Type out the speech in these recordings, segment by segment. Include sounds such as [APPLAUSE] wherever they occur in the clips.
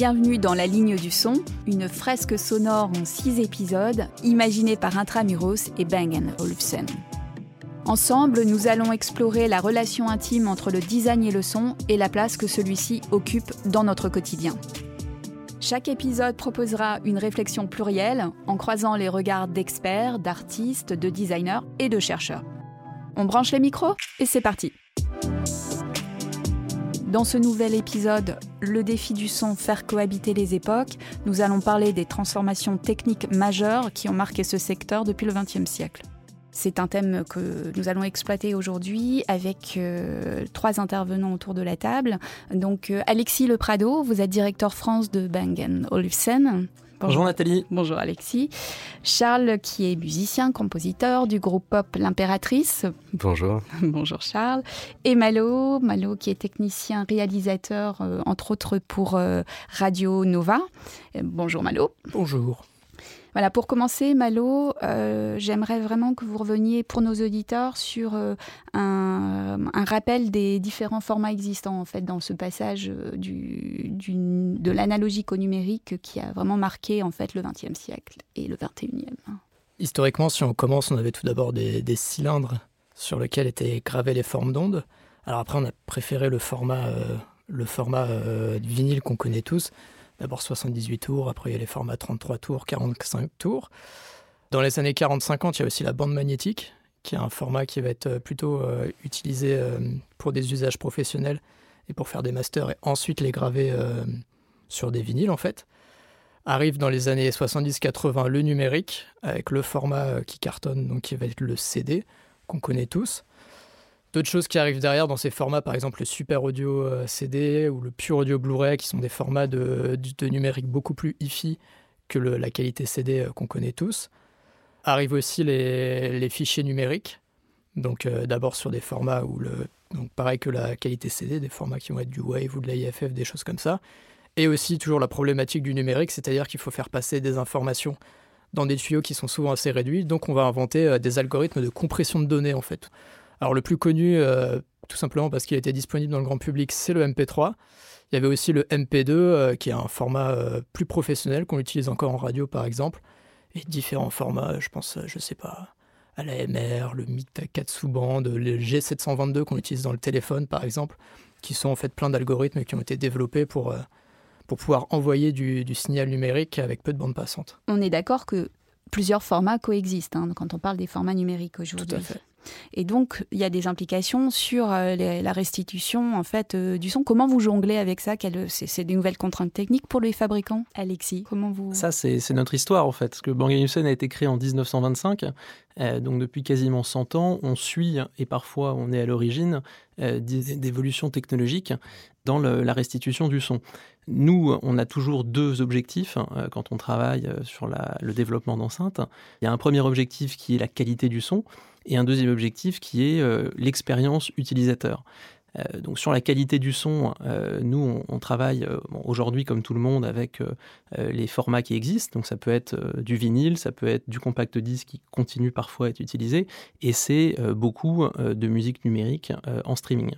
Bienvenue dans La Ligne du Son, une fresque sonore en six épisodes, imaginée par Intramuros et Bang Olufsen. Ensemble, nous allons explorer la relation intime entre le design et le son et la place que celui-ci occupe dans notre quotidien. Chaque épisode proposera une réflexion plurielle en croisant les regards d'experts, d'artistes, de designers et de chercheurs. On branche les micros et c'est parti. Dans ce nouvel épisode, le défi du son, faire cohabiter les époques, nous allons parler des transformations techniques majeures qui ont marqué ce secteur depuis le XXe siècle. C'est un thème que nous allons exploiter aujourd'hui avec euh, trois intervenants autour de la table. Donc euh, Alexis Le Prado, vous êtes directeur France de Bang Olufsen. Bonjour. Nathalie. Bonjour Alexis. Charles qui est musicien, compositeur du groupe pop L'Impératrice. Bonjour. [LAUGHS] Bonjour Charles. Et Malo, Malo qui est technicien, réalisateur, euh, entre autres pour euh, Radio Nova. Euh, bonjour Malo. Bonjour. Voilà, pour commencer, Malo, euh, j'aimerais vraiment que vous reveniez pour nos auditeurs sur euh, un, rappel des différents formats existants en fait dans ce passage euh, du, de l'analogique au numérique qui a vraiment marqué en fait le XXe siècle et le XXIe. Historiquement, si on commence, on avait tout d'abord des, cylindres sur lesquels étaient gravées les formes d'ondes. Alors après, on a préféré le format, le format vinyle qu'on connaît tous. D'abord 78 tours, après il y a les formats 33 tours, 45 tours. Dans les années 40-50, il y a aussi la bande magnétique, qui est un format qui va être euh, plutôt euh, utilisé euh, pour des usages professionnels et pour faire des masters et ensuite les graver sur des vinyles en fait. Arrive dans les années 70-80 le numérique avec le format qui cartonne, donc qui va être le CD qu'on connaît tous. D'autres choses qui arrivent derrière dans ces formats, par exemple le Super Audio euh, CD ou le Pure Audio Blu-ray, qui sont des formats de, numérique beaucoup plus hi-fi que la qualité CD euh, qu'on connaît tous. Arrivent aussi les, fichiers numériques, donc euh, d'abord sur des formats où le, pareil que la qualité CD, des formats qui vont être du Wave ou de l'IFF, des choses comme ça. Et aussi toujours la problématique du numérique, c'est-à-dire qu'il faut faire passer des informations dans des tuyaux qui sont souvent assez réduits, donc on va inventer des algorithmes de compression de données en fait. Alors le plus connu, euh, tout simplement parce qu'il était disponible dans le grand public, c'est le MP3. Il y avait aussi le MP2, euh, qui est un format euh, plus professionnel qu'on utilise encore en radio par exemple, et différents formats, je pense, je sais pas, à la MR, le MIT 4 sous bande, le G722 qu'on utilise dans le téléphone par exemple, qui sont en fait plein d'algorithmes qui ont été développés pour, pour pouvoir envoyer du, signal numérique avec peu de bande passante. On est d'accord que plusieurs formats coexistent hein, quand on parle des formats numériques aujourd'hui. Tout à fait. Et donc, il y a des implications sur euh, la restitution en fait euh, du son. Comment vous jonglez avec ça? C'est des nouvelles contraintes techniques pour les fabricants, Alexis. Comment vous Ça, c'est notre histoire en fait. Parce que Bang Olufsen a été créé en 1925. Euh, donc depuis quasiment 100 ans, on suit et parfois on est à l'origine d'évolutions technologiques dans la restitution du son. Nous, on a toujours deux objectifs quand on travaille sur le développement d'enceintes. Il y a un premier objectif qui est la qualité du son et un deuxième objectif qui est euh, l'expérience utilisateur. Euh, donc sur la qualité du son, euh, nous on, travaille aujourd'hui comme tout le monde avec les formats qui existent. Donc ça peut être du vinyle, ça peut être du compact disque qui continue parfois à être utilisé, et c'est beaucoup de musique numérique en streaming.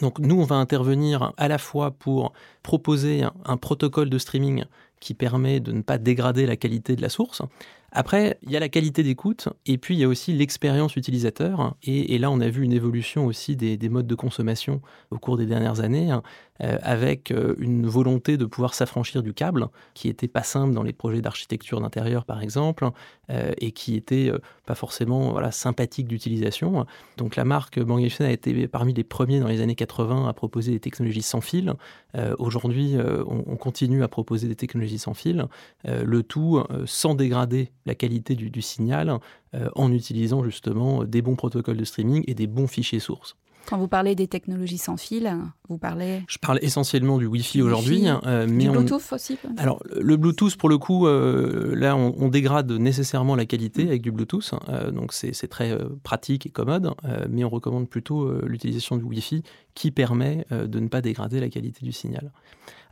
Donc nous on va intervenir à la fois pour proposer un protocole de streaming qui permet de ne pas dégrader la qualité de la source, après, il y a la qualité d'écoute et puis il y a aussi l'expérience utilisateur. Et, là, on a vu une évolution aussi des, modes de consommation au cours des dernières années, hein, euh, avec euh, une volonté de pouvoir s'affranchir du câble, qui n'était pas simple dans les projets d'architecture d'intérieur, par exemple, euh, et qui était pas forcément sympathique d'utilisation. Donc la marque Bang a été parmi les premiers dans les années 80 à proposer des technologies sans fil. Aujourd'hui, on, continue à proposer des technologies sans fil, le tout sans dégrader la qualité du, signal euh, en utilisant justement des bons protocoles de streaming et des bons fichiers sources. Quand vous parlez des technologies sans fil, vous parlez Je parle essentiellement du Wi-Fi aujourd'hui. Euh, du Bluetooth aussi Alors, le Bluetooth, pour le coup, euh, là, on, dégrade nécessairement la qualité avec du Bluetooth. donc, c'est très pratique et commode. mais on recommande plutôt l'utilisation du Wi-Fi qui permet de ne pas dégrader la qualité du signal.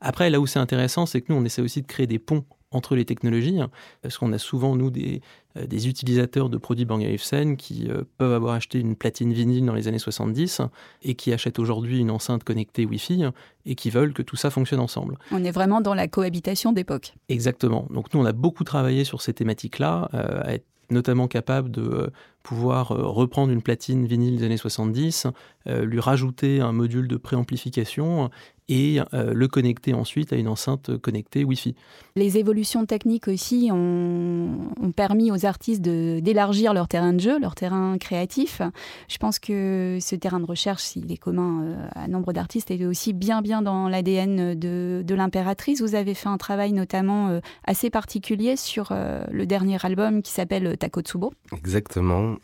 Après, là où c'est intéressant, c'est que nous, on essaie aussi de créer des ponts entre les technologies, parce qu'on a souvent, nous, des, euh, des utilisateurs de produits Bang Olufsen qui euh, peuvent avoir acheté une platine vinyle dans les années 70 et qui achètent aujourd'hui une enceinte connectée Wi-Fi et qui veulent que tout ça fonctionne ensemble. On est vraiment dans la cohabitation d'époque. Exactement. Donc nous, on a beaucoup travaillé sur ces thématiques-là, euh, à être notamment capable de pouvoir reprendre une platine vinyle des années 70, lui rajouter un module de préamplification et euh, le connecter ensuite à une enceinte connectée Wi-Fi. Les évolutions techniques aussi ont, permis aux artistes d'élargir leur terrain de jeu, leur terrain créatif. Je pense que ce terrain de recherche, s'il est commun euh, à nombre d'artistes, est aussi bien bien dans l'ADN de, de l'impératrice. Vous avez fait un travail notamment euh, assez particulier sur le dernier album qui s'appelle Takotsubo. Exactement.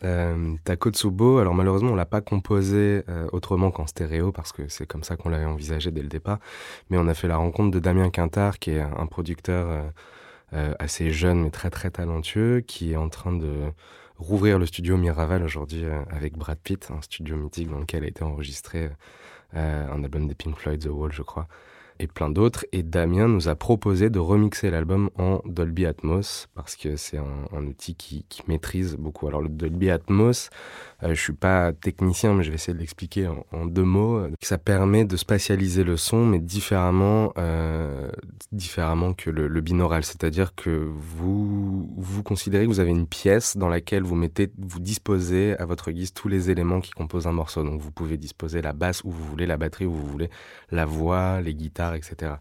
Takotsubo, alors malheureusement on l'a pas composé autrement qu'en stéréo parce que c'est comme ça qu'on l'avait envisagé dès le début pas. Mais on a fait la rencontre de Damien Quintard, qui est un producteur euh, euh, assez jeune mais très très talentueux, qui est en train de rouvrir le studio Miraval aujourd'hui euh, avec Brad Pitt, un studio mythique dans lequel a été enregistré un album des Pink Floyd, The Wall, je crois et plein d'autres. Et Damien nous a proposé de remixer l'album en Dolby Atmos parce que c'est un, outil qui, maîtrise beaucoup. Alors le Dolby Atmos, je suis pas technicien, mais je vais essayer de l'expliquer en, deux mots. Ça permet de spatialiser le son, mais différemment, euh, différemment que le, le binaural. C'est-à-dire que vous vous considérez que vous avez une pièce dans laquelle vous mettez, vous disposez à votre guise tous les éléments qui composent un morceau. Donc vous pouvez disposer la basse où vous voulez, la batterie où vous voulez, la voix, les guitares etc.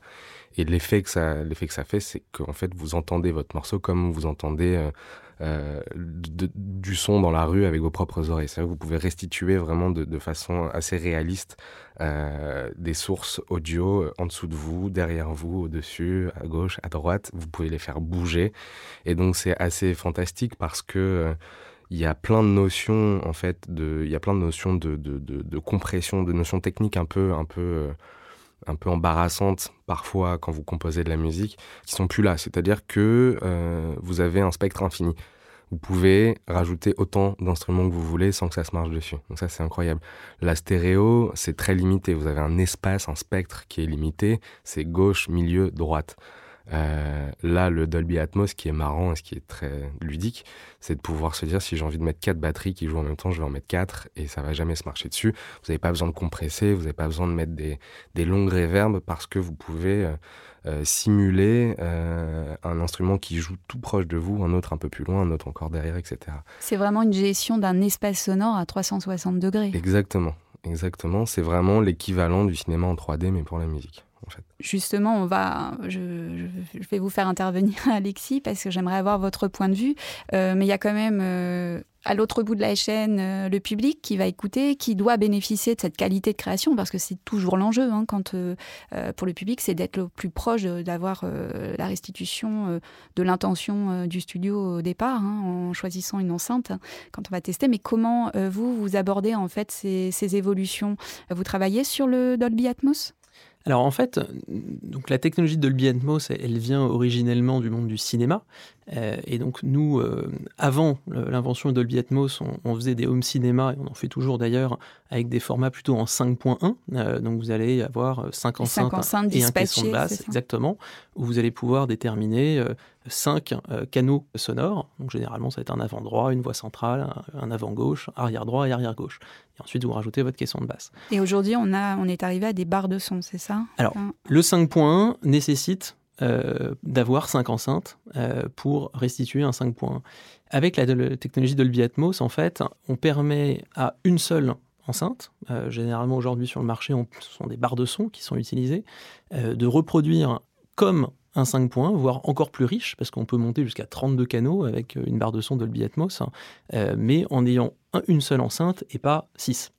Et l'effet que ça, l'effet que ça fait, c'est qu'en fait, vous entendez votre morceau comme vous entendez euh, euh, du son dans la rue avec vos propres oreilles. C'est-à-dire que vous pouvez restituer vraiment de, façon assez réaliste euh, des sources audio en dessous de vous, derrière vous, au-dessus, à gauche, à droite. Vous pouvez les faire bouger. Et donc, c'est assez fantastique parce que il y a plein de notions en fait de il y a plein de notions de, de, de compression de notions techniques un peu un peu un peu embarrassantes parfois quand vous composez de la musique, qui sont plus là. C'est-à-dire que euh, vous avez un spectre infini. Vous pouvez rajouter autant d'instruments que vous voulez sans que ça se marche dessus. Donc ça, c'est incroyable. La stéréo, c'est très limité. Vous avez un espace, un spectre qui est limité. C'est gauche, milieu, droite. Euh, là, le Dolby Atmos, qui est marrant et ce qui est très ludique, c'est de pouvoir se dire si j'ai envie de mettre quatre batteries qui jouent en même temps, je vais en mettre quatre et ça va jamais se marcher dessus. Vous n'avez pas besoin de compresser, vous n'avez pas besoin de mettre des, des longues réverbes parce que vous pouvez euh, euh, simuler un instrument qui joue tout proche de vous, un autre un peu plus loin, un autre encore derrière, etc. C'est vraiment une gestion d'un espace sonore à 360 degrés. Exactement, exactement. C'est vraiment l'équivalent du cinéma en 3D mais pour la musique. Justement, on va, je, vais vous faire intervenir, [LAUGHS] Alexis, parce que j'aimerais avoir votre point de vue. Euh, mais il y a quand même euh, à l'autre bout de la chaîne euh, le public qui va écouter, qui doit bénéficier de cette qualité de création, parce que c'est toujours l'enjeu hein, quand pour le public, c'est d'être le plus proche d'avoir la restitution de l'intention du studio au départ, hein, en choisissant une enceinte quand on va tester. Mais comment vous vous abordez en fait ces évolutions? Vous travaillez sur le Dolby Atmos? Alors en fait, donc la technologie de Dolby Atmos, elle vient originellement du monde du cinéma. Euh, et donc nous, euh, avant l'invention de Dolby Atmos, on, faisait des home cinéma, et on en fait toujours d'ailleurs, avec des formats plutôt en 5.1. Euh, donc vous allez avoir 5 enceintes et un caisson de basse, exactement, où vous allez pouvoir déterminer 5 canaux sonores. Donc généralement, ça va être un avant droit, une voix centrale, un, avant gauche, arrière droit et arrière gauche. Et ensuite, vous rajoutez votre caisson de basse. Et aujourd'hui, on, a, on est arrivé à des barres de son, c'est ça? Alors, le 5.1 nécessite euh, d'avoir 5 enceintes euh, pour restituer un 5.1. Avec la, technologie Dolby Atmos, en fait, on permet à une seule enceinte, euh, généralement aujourd'hui sur le marché, on, ce sont des barres de son qui sont utilisées, de reproduire comme un 5 points, voire encore plus riche, parce qu'on peut monter jusqu'à 32 canaux avec une barre de son Dolby Atmos, hein, mais en ayant une seule enceinte et pas 6.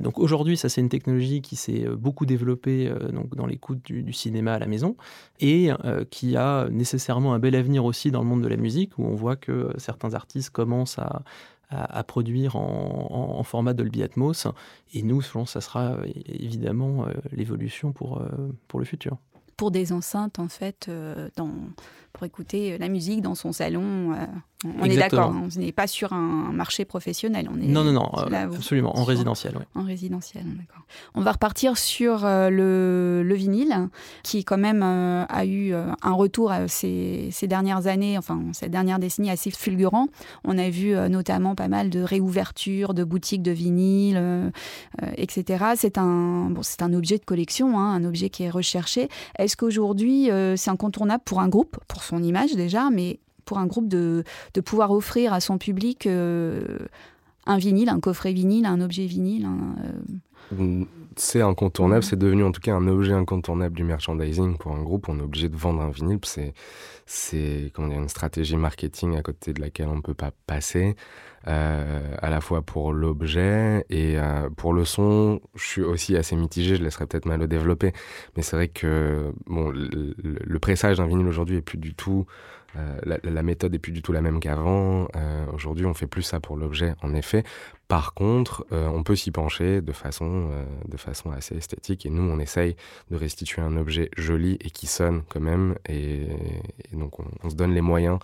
Donc aujourd'hui, ça c'est une technologie qui s'est euh, beaucoup développée euh, dans l'écoute du, cinéma à la maison et euh, qui a nécessairement un bel avenir aussi dans le monde de la musique où on voit que certains artistes commencent à, produire en, format Dolby Atmos. Et nous, que ça sera évidemment l'évolution pour, pour le futur. Pour des enceintes en fait dans pour écouter la musique dans son salon. on est d'accord, hein. on n'est pas sur un marché professionnel. On est, non, non, non, absolument, en résidentiel. En résidentiel, d'accord. On va repartir sur le, le, vinyle, qui quand même a eu un retour ces, ces, dernières années, enfin cette dernière décennie assez fulgurant. On a vu notamment pas mal de réouvertures de boutiques de vinyle, etc. C'est un, bon, c'est un objet de collection, hein, un objet qui est recherché. Est-ce qu'aujourd'hui, c'est incontournable pour un groupe, pour son image déjà, mais pour un groupe de, de pouvoir offrir à son public euh, un vinyle, un coffret vinyle, un objet vinyle. Euh. C'est incontournable, c'est devenu en tout cas un objet incontournable du merchandising pour un groupe. On est obligé de vendre un vinyle, c'est c'est une stratégie marketing à côté de laquelle on ne peut pas passer, euh, à la fois pour l'objet et pour le son. Je suis aussi assez mitigé, je laisserai peut-être mal le développer, mais c'est vrai que bon, le, pressage d'un vinyle aujourd'hui est plus du tout euh, la, méthode est plus du tout la même qu'avant. Euh, aujourd'hui, on fait plus ça pour l'objet, en effet. Par contre, euh, on peut s'y pencher de façon, de façon assez esthétique. Et nous, on essaye de restituer un objet joli et qui sonne quand même. Et, donc, on, se donne les moyens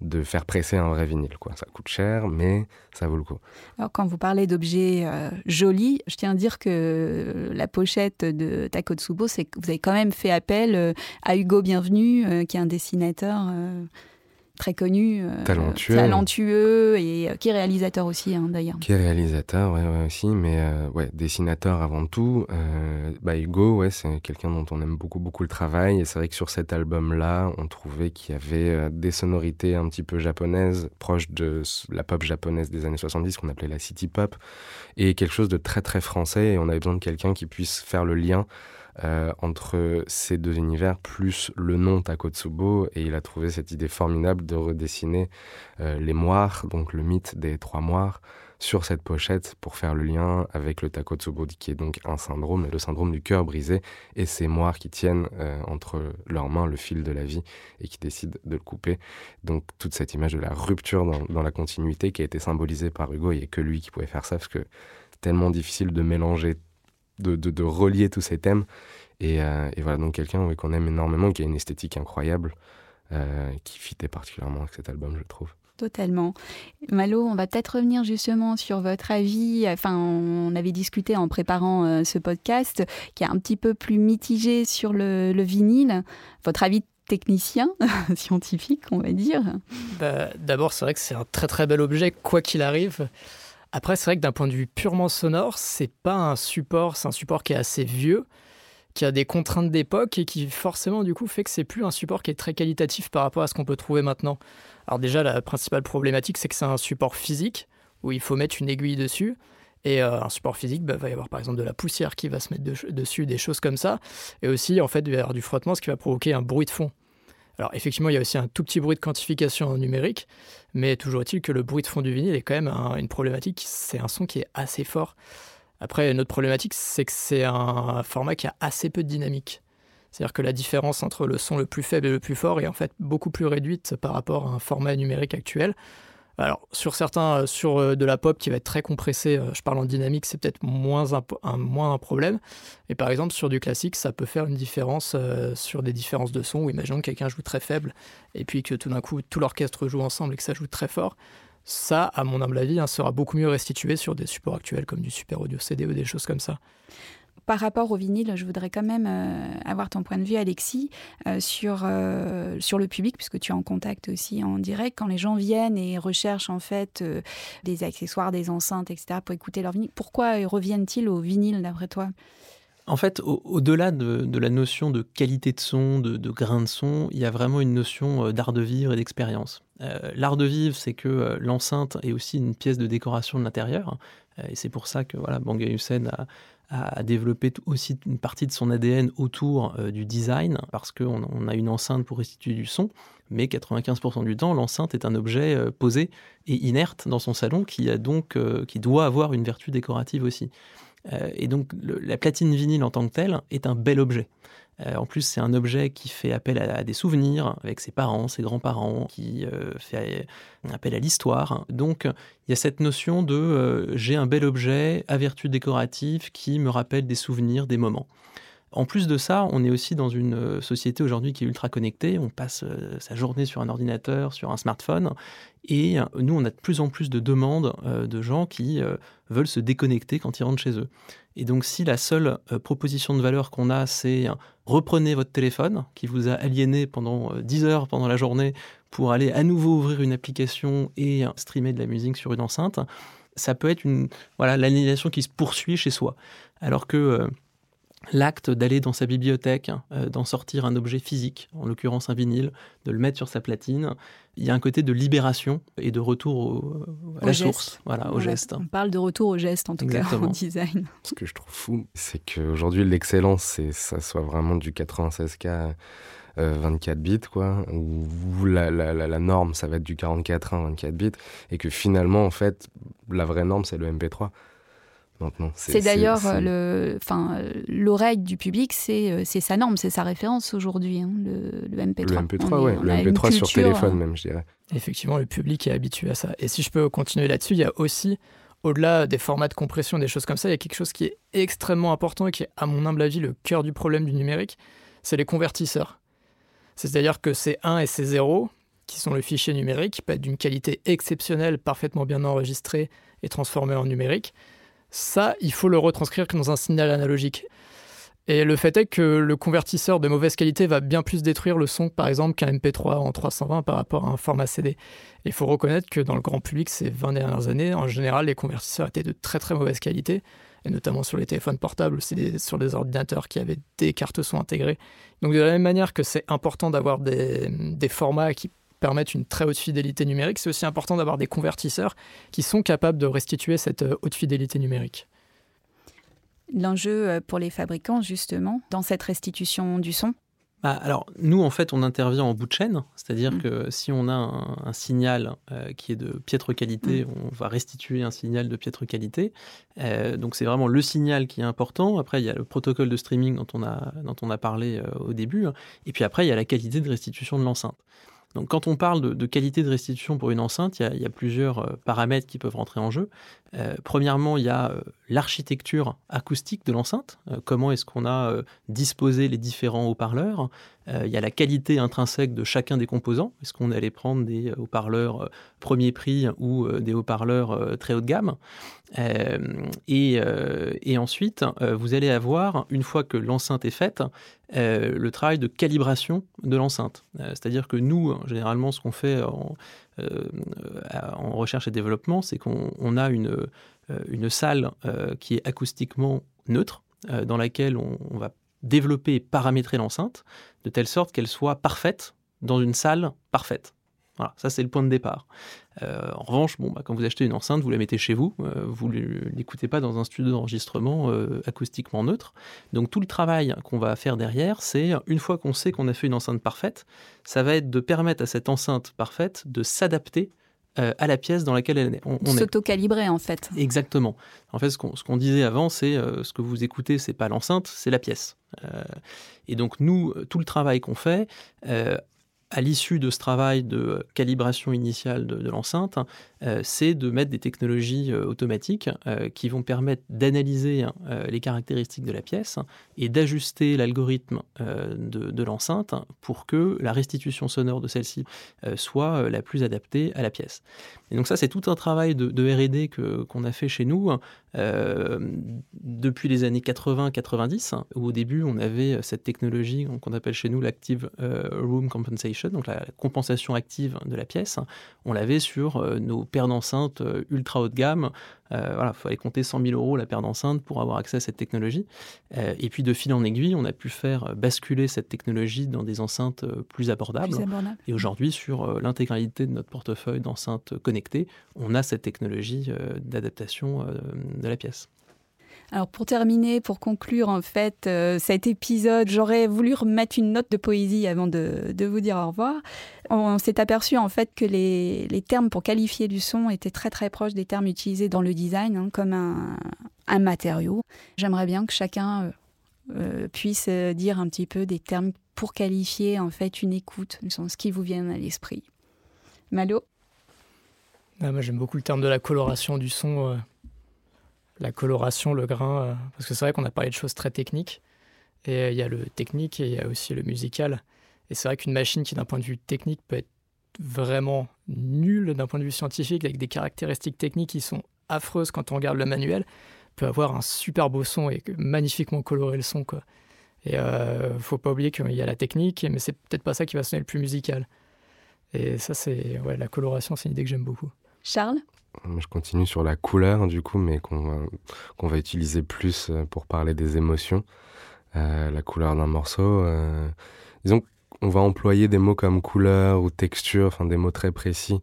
de faire presser un vrai vinyle. Ça coûte cher, mais ça vaut le coup. Alors, quand vous parlez d'objets jolis, je tiens à dire que la pochette de Takotsubo, c'est que vous avez quand même fait appel à Hugo Bienvenu, qui est un dessinateur très connu, euh, talentueux. talentueux et euh, qui est réalisateur aussi hein, d'ailleurs. Qui est réalisateur, ouais, ouais aussi, mais euh, ouais, dessinateur avant tout. bah Hugo, ouais, c'est quelqu'un dont on aime beaucoup beaucoup le travail et c'est vrai que sur cet album-là, on trouvait qu'il y avait des sonorités un petit peu japonaises, proches de la pop japonaise des années 70 qu'on appelait la city pop, et quelque chose de très très français. Et on avait besoin de quelqu'un qui puisse faire le lien euh, entre ces deux univers, plus le nom Takotsubo, et il a trouvé cette idée formidable de redessiner euh, les moires, donc le mythe des trois moires, sur cette pochette pour faire le lien avec le Takotsubo, qui est donc un syndrome, le syndrome du cœur brisé, et ces moires qui tiennent euh, entre leurs mains le fil de la vie et qui décident de le couper. Donc toute cette image de la rupture dans, dans la continuité qui a été symbolisée par Hugo, il n'y a que lui qui pouvait faire ça, parce que tellement difficile de mélanger de, de, relier tous ces thèmes. Et, euh, et voilà, donc quelqu'un qu'on aime énormément, qui a une esthétique incroyable, euh, qui fitait particulièrement avec cet album, je trouve. Totalement. Malo, on va peut-être revenir justement sur votre avis. Enfin, on avait discuté en préparant euh, ce podcast, qui est un petit peu plus mitigé sur le, le vinyle. Votre avis technicien, [LAUGHS] scientifique, on va dire bah, D'abord, c'est vrai que c'est un très très bel objet, quoi qu'il arrive. Après, c'est vrai que d'un point de vue purement sonore, c'est pas un support, c'est un support qui est assez vieux, qui a des contraintes d'époque et qui forcément du coup fait que c'est plus un support qui est très qualitatif par rapport à ce qu'on peut trouver maintenant. Alors déjà, la principale problématique, c'est que c'est un support physique où il faut mettre une aiguille dessus. Et euh, un support physique, bah, va y avoir par exemple de la poussière qui va se mettre dessus, des choses comme ça. Et aussi, en fait, il va y avoir du frottement, ce qui va provoquer un bruit de fond. Alors effectivement, il y a aussi un tout petit bruit de quantification numérique, mais toujours est-il que le bruit de fond du vinyle est quand même une problématique. C'est un son qui est assez fort. Après, notre problématique, c'est que c'est un format qui a assez peu de dynamique. C'est-à-dire que la différence entre le son le plus faible et le plus fort est en fait beaucoup plus réduite par rapport à un format numérique actuel. Alors, sur certains, euh, sur euh, de la pop qui va être très compressée, euh, je parle en dynamique, c'est peut-être moins un, moins un problème. Et par exemple, sur du classique, ça peut faire une différence sur des différences de son, où imaginons que quelqu'un joue très faible, et puis que tout d'un coup, tout l'orchestre joue ensemble et que ça joue très fort. Ça, à mon humble avis, hein, sera beaucoup mieux restitué sur des supports actuels comme du Super Audio CD ou des choses comme ça par rapport au vinyle, je voudrais quand même euh, avoir ton point de vue, Alexis, euh, sur, euh, sur le public, puisque tu es en contact aussi en direct. Quand les gens viennent et recherchent en fait des accessoires, des enceintes, etc., pour écouter leur vinyle, pourquoi reviennent-ils au vinyle d'après toi? En fait, au-delà de, la notion de qualité de son, de, grain de son, il y a vraiment une notion d'art de vivre et d'expérience. L'art de vivre, c'est que l'enceinte est aussi une pièce de décoration de l'intérieur. et c'est pour ça que voilà, Bang Hussein a, a développé aussi une partie de son ADN autour euh, du design, parce qu'on on a une enceinte pour restituer du son, mais 95% du temps, l'enceinte est un objet euh, posé et inerte dans son salon qui, a donc, euh, qui doit avoir une vertu décorative aussi. et donc la platine vinyle en tant que telle est un bel objet. Euh, en plus, c'est un objet qui fait appel à, des souvenirs avec ses parents, ses grands-parents, qui euh, fait appel à l'histoire. Donc, il y a cette notion de euh, j'ai un bel objet à vertu décorative qui me rappelle des souvenirs, des moments. En plus de ça, on est aussi dans une euh, société aujourd'hui qui est ultra connectée. On passe euh, sa journée sur un ordinateur, sur un smartphone. Et euh, nous, on a de plus en plus de demandes de gens qui veulent se déconnecter quand ils rentrent chez eux. Et donc, si la seule proposition de valeur qu'on a, c'est reprenez votre téléphone qui vous a aliéné pendant 10 heures pendant la journée pour aller à nouveau ouvrir une application et streamer de la musique sur une enceinte, ça peut être une voilà l'aliénation qui se poursuit chez soi. Alors que l'acte d'aller dans sa bibliothèque, euh, d'en sortir un objet physique, en l'occurrence un vinyle, de le mettre sur sa platine, il y a un côté de libération et de retour au, à la source, voilà, au geste. On parle de retour au geste en tout cas au design. Ce que je trouve fou, c'est qu'aujourd'hui l'excellence, c'est ça soit vraiment du 96K. 24 euh, bits, quoi, ou la, la, norme, ça va être du 44 1 24 bits, et que finalement, en fait, la vraie norme, c'est le MP3. C'est d'ailleurs le, enfin, l'oreille du public, c'est euh, sa norme, c'est sa référence aujourd'hui, hein, le, MP3. Le MP3, ouais, le MP3 sur téléphone euh, même, je dirais. Effectivement, le public est habitué à ça. Et si je peux continuer là-dessus, il y a aussi, au-delà des formats de compression, des choses comme ça, il y a quelque chose qui est extrêmement important et qui est, à mon humble avis, le cœur du problème du numérique, c'est les convertisseurs. C'est-à-dire que ces 1 et ces 0, qui sont le fichier numérique, qui peut être d'une qualité exceptionnelle, parfaitement bien enregistré et transformé en numérique, ça, il faut le retranscrire dans un signal analogique. Et le fait est que le convertisseur de mauvaise qualité va bien plus détruire le son, par exemple, qu'un MP3 en 320 par rapport à un format CD. Il faut reconnaître que dans le grand public, ces 20 dernières années, en général, les convertisseurs étaient de très très mauvaise qualité, et notamment sur les téléphones portables, c'est sur des ordinateurs qui avaient des cartes son intégrées. Donc de la même manière que c'est important d'avoir des, des formats qui permettent une très haute fidélité numérique, c'est aussi important d'avoir des convertisseurs qui sont capables de restituer cette euh, haute fidélité numérique. L'enjeu euh, pour les fabricants, justement, dans cette restitution du son? Bah, alors, nous, en fait, on intervient en bout de chaîne, c'est-à-dire mmh. que si on a un, signal euh, qui est de piètre qualité, mmh. on va restituer un signal de piètre qualité. donc, c'est vraiment le signal qui est important. Après, il y a le protocole de streaming dont on a, dont on a parlé au début. Et puis après, il y a la qualité de restitution de l'enceinte. Donc quand on parle de, qualité de restitution pour une enceinte, il y a, plusieurs euh, paramètres qui peuvent rentrer en jeu. Euh, premièrement, il y a euh, l'architecture acoustique de l'enceinte. comment est-ce qu'on a disposé les différents haut-parleurs? Il y a la qualité intrinsèque de chacun des composants. Est-ce qu'on allait prendre des haut-parleurs premier prix ou des haut-parleurs très haut de gamme? Et, ensuite, vous allez avoir, une fois que l'enceinte est faite, le travail de calibration de l'enceinte. C'est-à-dire que nous, généralement, ce qu'on fait en, euh, recherche et développement, c'est qu'on a une, euh, salle euh, qui est acoustiquement neutre, dans laquelle on, va développer et paramétrer l'enceinte de telle sorte qu'elle soit parfaite dans une salle parfaite. Voilà, ça c'est le point de départ. Euh, en revanche, bon, bah, quand vous achetez une enceinte, vous la mettez chez vous, euh, vous ne l'écoutez pas dans un studio d'enregistrement euh, acoustiquement neutre. Donc tout le travail qu'on va faire derrière, c'est une fois qu'on sait qu'on a fait une enceinte parfaite, ça va être de permettre à cette enceinte parfaite de s'adapter à la pièce dans laquelle elle est. On, S'auto-calibrer en fait. Exactement. En fait, ce qu'on disait avant, c'est ce que vous écoutez, c'est pas l'enceinte, c'est la pièce. et donc nous, tout le travail qu'on fait, à l'issue de ce travail de calibration initiale de, l'enceinte, euh, c'est de mettre des technologies euh, automatiques euh, qui vont permettre d'analyser les caractéristiques de la pièce et d'ajuster l'algorithme de, l'enceinte pour que la restitution sonore de celle-ci soit la plus adaptée à la pièce. Et donc ça, c'est tout un travail de, de R&D qu'on a fait chez nous depuis les années 80-90, où au début, on avait cette technologie qu'on appelle chez nous l'active room compensation donc la compensation active de la pièce, on l'avait sur euh, nos paires d'enceintes euh, ultra haut de gamme. Euh, voilà, il fallait compter 100 000 euros la paire d'enceintes pour avoir accès à cette technologie. et puis de fil en aiguille, on a pu faire basculer cette technologie dans des enceintes plus abordables. Et aujourd'hui, sur l'intégralité de notre portefeuille d'enceintes connectées, on a cette technologie d'adaptation de la pièce. Alors pour terminer, pour conclure en fait euh, cet épisode, j'aurais voulu remettre une note de poésie avant de, vous dire au revoir. On, s'est aperçu en fait que les, termes pour qualifier du son étaient très très proches des termes utilisés dans le design, hein, comme un, matériau. J'aimerais bien que chacun euh, euh, puisse dire un petit peu des termes pour qualifier en fait une écoute, ce qui vous vient à l'esprit. Malo? Ah, Moi j'aime beaucoup le terme de la coloration du son la coloration, le grain, euh, parce que c'est vrai qu'on a parlé de choses très techniques. Et il y a le technique et il y a aussi le musical. Et c'est vrai qu'une machine qui, d'un point de vue technique, peut être vraiment nulle d'un point de vue scientifique, avec des caractéristiques techniques qui sont affreuses quand on regarde le manuel, peut avoir un super beau son et magnifiquement colorer le son. Quoi. Et euh, faut pas oublier qu'il y a la technique, mais c'est peut-être pas ça qui va sonner le plus musical. Et ça, c'est ouais, la coloration, c'est une idée que j'aime beaucoup. Charles? Je continue sur la couleur, du coup, mais qu'on va, qu'on va utiliser plus euh, pour parler des émotions. Euh, la couleur d'un morceau. Euh, disons qu'on va employer des mots comme couleur ou texture, enfin des mots très précis,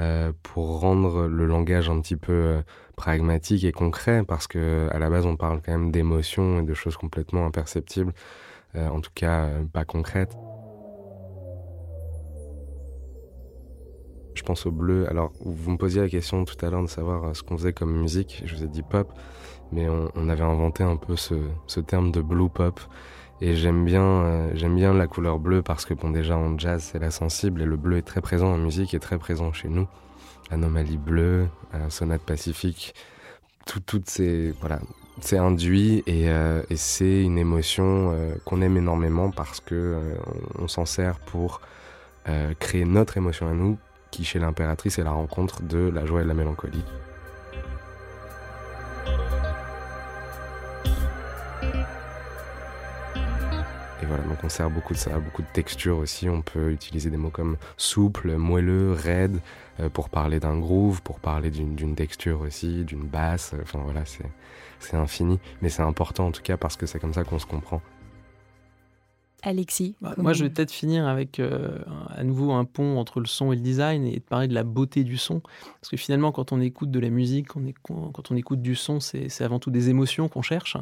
euh, pour rendre le langage un petit peu euh, pragmatique et concret, parce que à la base, on parle quand même d'émotions et de choses complètement imperceptibles, euh, en tout cas euh, pas concrètes. Je pense au bleu. Alors, vous me posiez la question tout à l'heure de savoir euh, ce qu'on faisait comme musique. Je vous ai dit pop, mais on, avait inventé un peu ce, terme de blue pop. Et j'aime bien, euh, j'aime bien la couleur bleue parce que bon, déjà en jazz c'est la sensible et le bleu est très présent en musique et très présent chez nous. Anomalie bleue, euh, sonate pacifique, tout, toutes ces voilà, c'est induit et, c'est une émotion qu'on aime énormément parce euh, on, s'en sert pour créer notre émotion à nous, qui chez l'impératrice est la rencontre de la joie et de la mélancolie. Et voilà, donc on sert beaucoup de ça, beaucoup de textures aussi. On peut utiliser des mots comme souple, moelleux, raide, euh, pour parler d'un groove, pour parler d'une texture aussi, d'une basse. Enfin voilà, c'est infini. Mais c'est important en tout cas parce que c'est comme ça qu'on se comprend. Alexis bah, Moi, je vais peut-être finir avec euh, à nouveau un pont entre le son et le design et de parler de la beauté du son. Parce que finalement, quand on écoute de la musique, on est, quand on écoute du son, c'est avant tout des émotions qu'on cherche.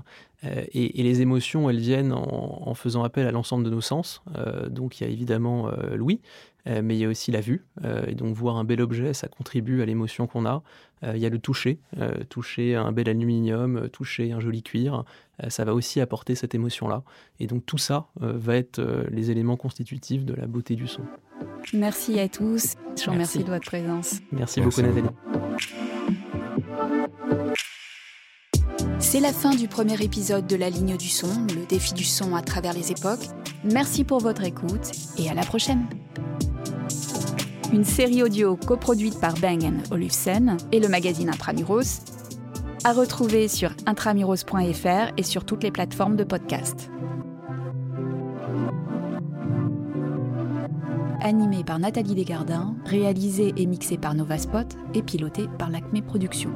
Euh, et, et, les émotions, elles viennent en, en faisant appel à l'ensemble de nos sens. Euh, donc, il y a évidemment euh, l'ouïe, mais il y a aussi la vue. Et donc, voir un bel objet, ça contribue à l'émotion qu'on a. il y a le toucher. toucher un bel aluminium, toucher un joli cuir. ça va aussi apporter cette émotion-là. Et donc, tout ça va être les éléments constitutifs de la beauté du son. Merci à tous. Je vous remercie de votre présence. Merci, Merci beaucoup, Nathalie. C'est la fin du premier épisode de La ligne du son, le défi du son à travers les époques. Merci pour votre écoute et à la prochaine. Une série audio coproduite par Bang Olufsen et le magazine Intramuros, à retrouver sur intramuros.fr et sur toutes les plateformes de podcast. Animé par Nathalie Desgardins, réalisé et mixé par Novaspot et piloté par l'Acme Productions.